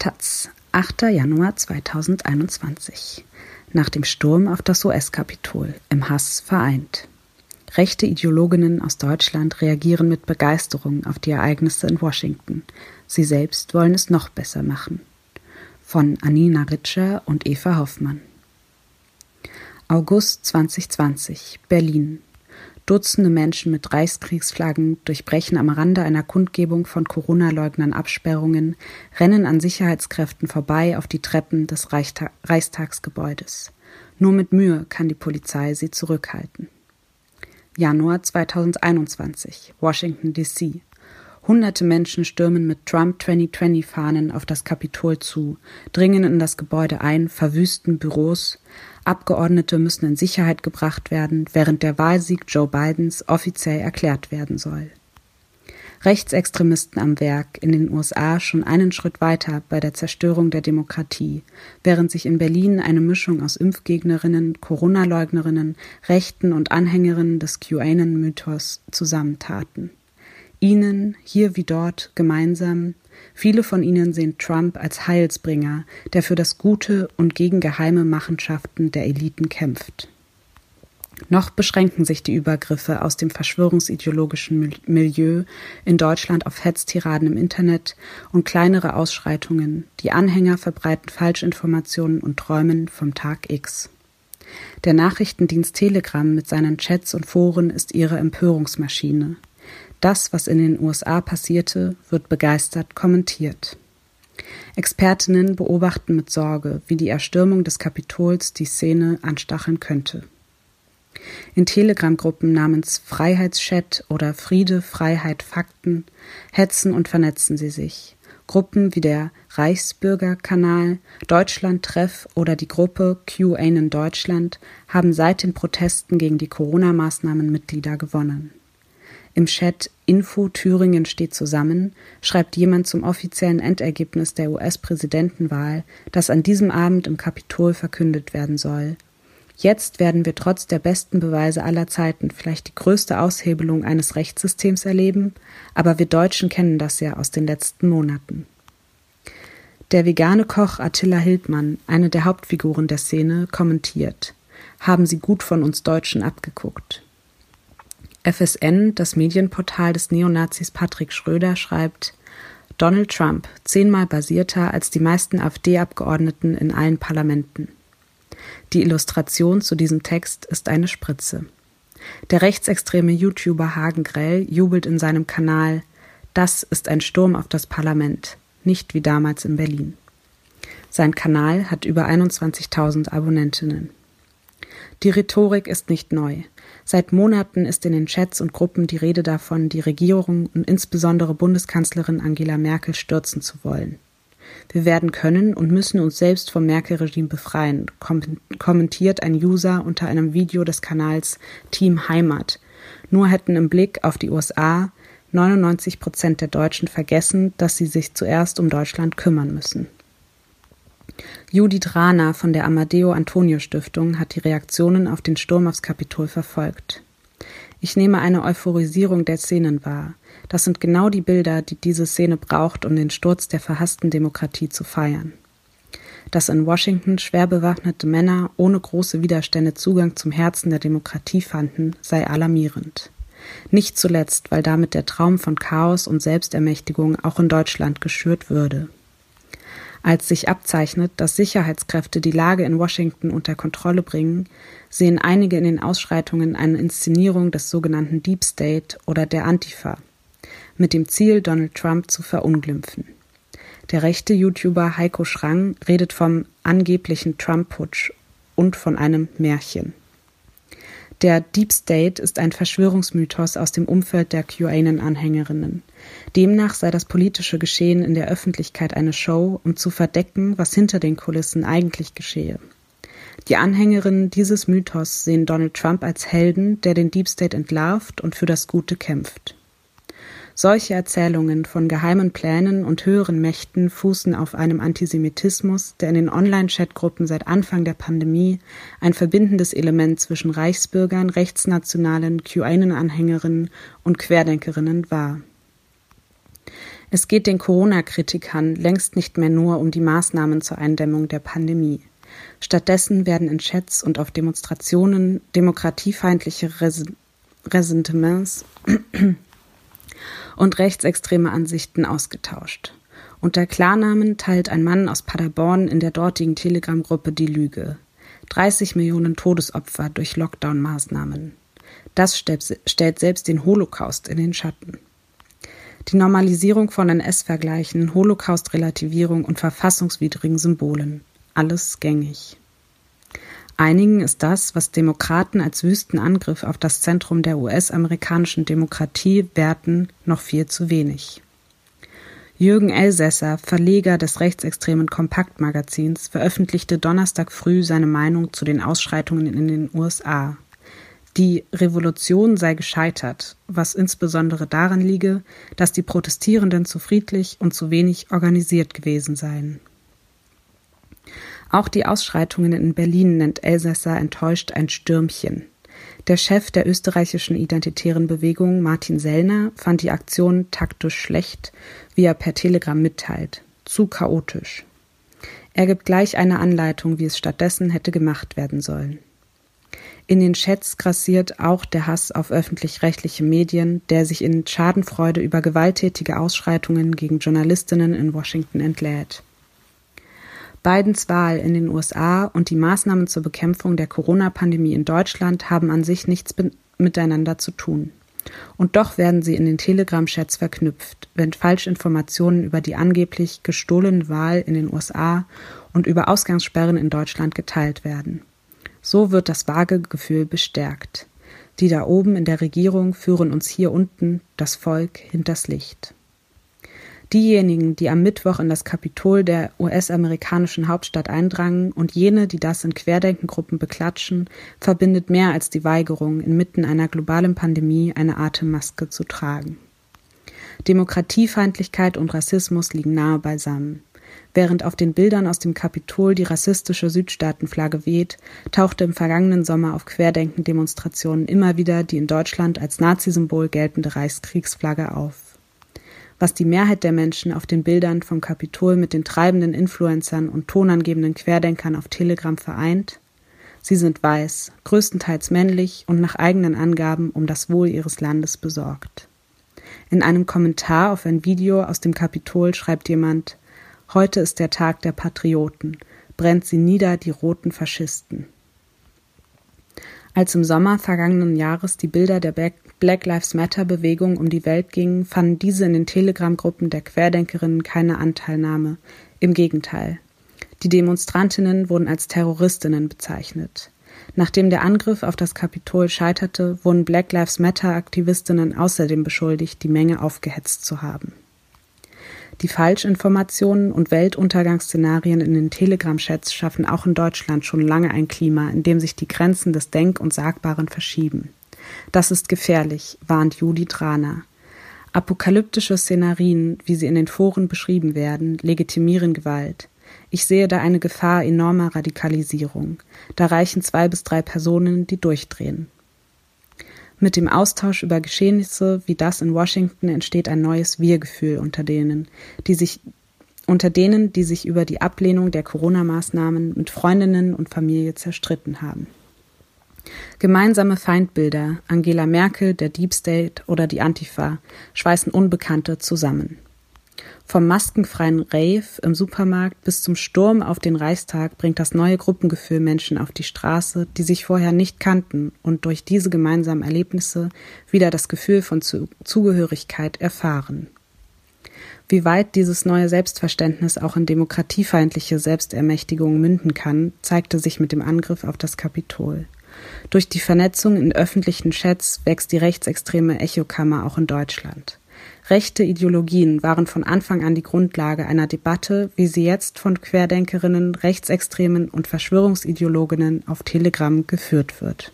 Taz, 8. Januar 2021. Nach dem Sturm auf das US-Kapitol im Hass vereint. Rechte Ideologinnen aus Deutschland reagieren mit Begeisterung auf die Ereignisse in Washington. Sie selbst wollen es noch besser machen. Von Anina Ritscher und Eva Hoffmann. August 2020, Berlin. Dutzende Menschen mit Reichskriegsflaggen durchbrechen am Rande einer Kundgebung von Corona-Leugnern Absperrungen, rennen an Sicherheitskräften vorbei auf die Treppen des Reichsta Reichstagsgebäudes. Nur mit Mühe kann die Polizei sie zurückhalten. Januar 2021, Washington, D.C. Hunderte Menschen stürmen mit Trump 2020 Fahnen auf das Kapitol zu, dringen in das Gebäude ein, verwüsten Büros. Abgeordnete müssen in Sicherheit gebracht werden, während der Wahlsieg Joe Bidens offiziell erklärt werden soll. Rechtsextremisten am Werk in den USA schon einen Schritt weiter bei der Zerstörung der Demokratie, während sich in Berlin eine Mischung aus Impfgegnerinnen, Corona-Leugnerinnen, Rechten und Anhängerinnen des QAnon-Mythos zusammentaten. Ihnen, hier wie dort, gemeinsam, viele von ihnen sehen Trump als Heilsbringer, der für das Gute und gegen geheime Machenschaften der Eliten kämpft. Noch beschränken sich die Übergriffe aus dem verschwörungsideologischen Milieu in Deutschland auf Hetztiraden im Internet und kleinere Ausschreitungen. Die Anhänger verbreiten Falschinformationen und träumen vom Tag X. Der Nachrichtendienst Telegram mit seinen Chats und Foren ist ihre Empörungsmaschine. Das, was in den USA passierte, wird begeistert kommentiert. Expertinnen beobachten mit Sorge, wie die Erstürmung des Kapitols die Szene anstacheln könnte. In Telegram-Gruppen namens Freiheitschat oder Friede, Freiheit, Fakten hetzen und vernetzen sie sich. Gruppen wie der Reichsbürgerkanal, Deutschland Treff oder die Gruppe QAnon Deutschland haben seit den Protesten gegen die Corona-Maßnahmen Mitglieder gewonnen. Im Chat Info Thüringen steht zusammen schreibt jemand zum offiziellen Endergebnis der US-Präsidentenwahl, das an diesem Abend im Kapitol verkündet werden soll. Jetzt werden wir trotz der besten Beweise aller Zeiten vielleicht die größte Aushebelung eines Rechtssystems erleben, aber wir Deutschen kennen das ja aus den letzten Monaten. Der vegane Koch Attila Hildmann, eine der Hauptfiguren der Szene, kommentiert: Haben Sie gut von uns Deutschen abgeguckt. FSN, das Medienportal des Neonazis Patrick Schröder, schreibt Donald Trump, zehnmal basierter als die meisten AfD-Abgeordneten in allen Parlamenten. Die Illustration zu diesem Text ist eine Spritze. Der rechtsextreme YouTuber Hagen Grell jubelt in seinem Kanal Das ist ein Sturm auf das Parlament, nicht wie damals in Berlin. Sein Kanal hat über 21.000 Abonnentinnen. Die Rhetorik ist nicht neu. Seit Monaten ist in den Chats und Gruppen die Rede davon, die Regierung und insbesondere Bundeskanzlerin Angela Merkel stürzen zu wollen. Wir werden können und müssen uns selbst vom Merkel-Regime befreien, kommentiert ein User unter einem Video des Kanals Team Heimat. Nur hätten im Blick auf die USA 99 Prozent der Deutschen vergessen, dass sie sich zuerst um Deutschland kümmern müssen. Judith Rahner von der Amadeo Antonio Stiftung hat die Reaktionen auf den Sturm aufs Kapitol verfolgt. Ich nehme eine Euphorisierung der Szenen wahr. Das sind genau die Bilder, die diese Szene braucht, um den Sturz der verhassten Demokratie zu feiern. Dass in Washington schwer bewaffnete Männer ohne große Widerstände Zugang zum Herzen der Demokratie fanden, sei alarmierend. Nicht zuletzt, weil damit der Traum von Chaos und Selbstermächtigung auch in Deutschland geschürt würde als sich abzeichnet, dass Sicherheitskräfte die Lage in Washington unter Kontrolle bringen, sehen einige in den Ausschreitungen eine Inszenierung des sogenannten Deep State oder der Antifa, mit dem Ziel, Donald Trump zu verunglimpfen. Der rechte YouTuber Heiko Schrang redet vom angeblichen Trump-Putsch und von einem Märchen. Der Deep State ist ein Verschwörungsmythos aus dem Umfeld der QAnon-Anhängerinnen. Demnach sei das politische Geschehen in der Öffentlichkeit eine Show, um zu verdecken, was hinter den Kulissen eigentlich geschehe. Die Anhängerinnen dieses Mythos sehen Donald Trump als Helden, der den Deep State entlarvt und für das Gute kämpft. Solche Erzählungen von geheimen Plänen und höheren Mächten fußen auf einem Antisemitismus, der in den Online-Chatgruppen seit Anfang der Pandemie ein verbindendes Element zwischen Reichsbürgern, rechtsnationalen, QAnon-Anhängerinnen und Querdenkerinnen war. Es geht den Corona-Kritikern längst nicht mehr nur um die Maßnahmen zur Eindämmung der Pandemie. Stattdessen werden in Chats und auf Demonstrationen demokratiefeindliche Res Ressentiments und rechtsextreme Ansichten ausgetauscht. Unter Klarnamen teilt ein Mann aus Paderborn in der dortigen Telegram-Gruppe die Lüge. 30 Millionen Todesopfer durch Lockdown-Maßnahmen. Das stellt selbst den Holocaust in den Schatten. Die Normalisierung von NS-Vergleichen, Holocaust-Relativierung und verfassungswidrigen Symbolen. Alles gängig. Einigen ist das, was Demokraten als wüsten Angriff auf das Zentrum der US-amerikanischen Demokratie werten, noch viel zu wenig. Jürgen Elsässer, Verleger des rechtsextremen Kompaktmagazins, veröffentlichte Donnerstag früh seine Meinung zu den Ausschreitungen in den USA. Die Revolution sei gescheitert, was insbesondere daran liege, dass die Protestierenden zu friedlich und zu wenig organisiert gewesen seien. Auch die Ausschreitungen in Berlin nennt Elsässer enttäuscht ein Stürmchen. Der Chef der österreichischen identitären Bewegung, Martin Sellner, fand die Aktion taktisch schlecht, wie er per Telegram mitteilt. Zu chaotisch. Er gibt gleich eine Anleitung, wie es stattdessen hätte gemacht werden sollen. In den Chats grassiert auch der Hass auf öffentlich-rechtliche Medien, der sich in Schadenfreude über gewalttätige Ausschreitungen gegen Journalistinnen in Washington entlädt. Bidens Wahl in den USA und die Maßnahmen zur Bekämpfung der Corona-Pandemie in Deutschland haben an sich nichts miteinander zu tun. Und doch werden sie in den Telegram-Chats verknüpft, wenn Falschinformationen über die angeblich gestohlene Wahl in den USA und über Ausgangssperren in Deutschland geteilt werden. So wird das vage Gefühl bestärkt. Die da oben in der Regierung führen uns hier unten, das Volk, hinters Licht. Diejenigen, die am Mittwoch in das Kapitol der US-amerikanischen Hauptstadt eindrangen und jene, die das in Querdenkengruppen beklatschen, verbindet mehr als die Weigerung, inmitten einer globalen Pandemie eine Atemmaske zu tragen. Demokratiefeindlichkeit und Rassismus liegen nahe beisammen. Während auf den Bildern aus dem Kapitol die rassistische Südstaatenflagge weht, tauchte im vergangenen Sommer auf Querdenken-Demonstrationen immer wieder die in Deutschland als Nazisymbol geltende Reichskriegsflagge auf was die Mehrheit der Menschen auf den Bildern vom Kapitol mit den treibenden Influencern und tonangebenden Querdenkern auf Telegram vereint? Sie sind weiß, größtenteils männlich und nach eigenen Angaben um das Wohl ihres Landes besorgt. In einem Kommentar auf ein Video aus dem Kapitol schreibt jemand Heute ist der Tag der Patrioten, brennt sie nieder, die roten Faschisten. Als im Sommer vergangenen Jahres die Bilder der Black Lives Matter Bewegung um die Welt gingen, fanden diese in den Telegram-Gruppen der Querdenkerinnen keine Anteilnahme. Im Gegenteil. Die Demonstrantinnen wurden als Terroristinnen bezeichnet. Nachdem der Angriff auf das Kapitol scheiterte, wurden Black Lives Matter Aktivistinnen außerdem beschuldigt, die Menge aufgehetzt zu haben. Die Falschinformationen und Weltuntergangsszenarien in den Telegram-Chats schaffen auch in Deutschland schon lange ein Klima, in dem sich die Grenzen des Denk- und Sagbaren verschieben. Das ist gefährlich, warnt Judith Rahner. Apokalyptische Szenarien, wie sie in den Foren beschrieben werden, legitimieren Gewalt. Ich sehe da eine Gefahr enormer Radikalisierung. Da reichen zwei bis drei Personen, die durchdrehen. Mit dem Austausch über Geschehnisse wie das in Washington entsteht ein neues Wir-Gefühl unter denen, die sich unter denen, die sich über die Ablehnung der Corona-Maßnahmen mit Freundinnen und Familie zerstritten haben. Gemeinsame Feindbilder, Angela Merkel, der Deep State oder die Antifa, schweißen Unbekannte zusammen. Vom maskenfreien Rave im Supermarkt bis zum Sturm auf den Reichstag bringt das neue Gruppengefühl Menschen auf die Straße, die sich vorher nicht kannten und durch diese gemeinsamen Erlebnisse wieder das Gefühl von Zugehörigkeit erfahren. Wie weit dieses neue Selbstverständnis auch in demokratiefeindliche Selbstermächtigung münden kann, zeigte sich mit dem Angriff auf das Kapitol. Durch die Vernetzung in öffentlichen Chats wächst die rechtsextreme Echokammer auch in Deutschland. Rechte Ideologien waren von Anfang an die Grundlage einer Debatte, wie sie jetzt von Querdenkerinnen, Rechtsextremen und Verschwörungsideologinnen auf Telegram geführt wird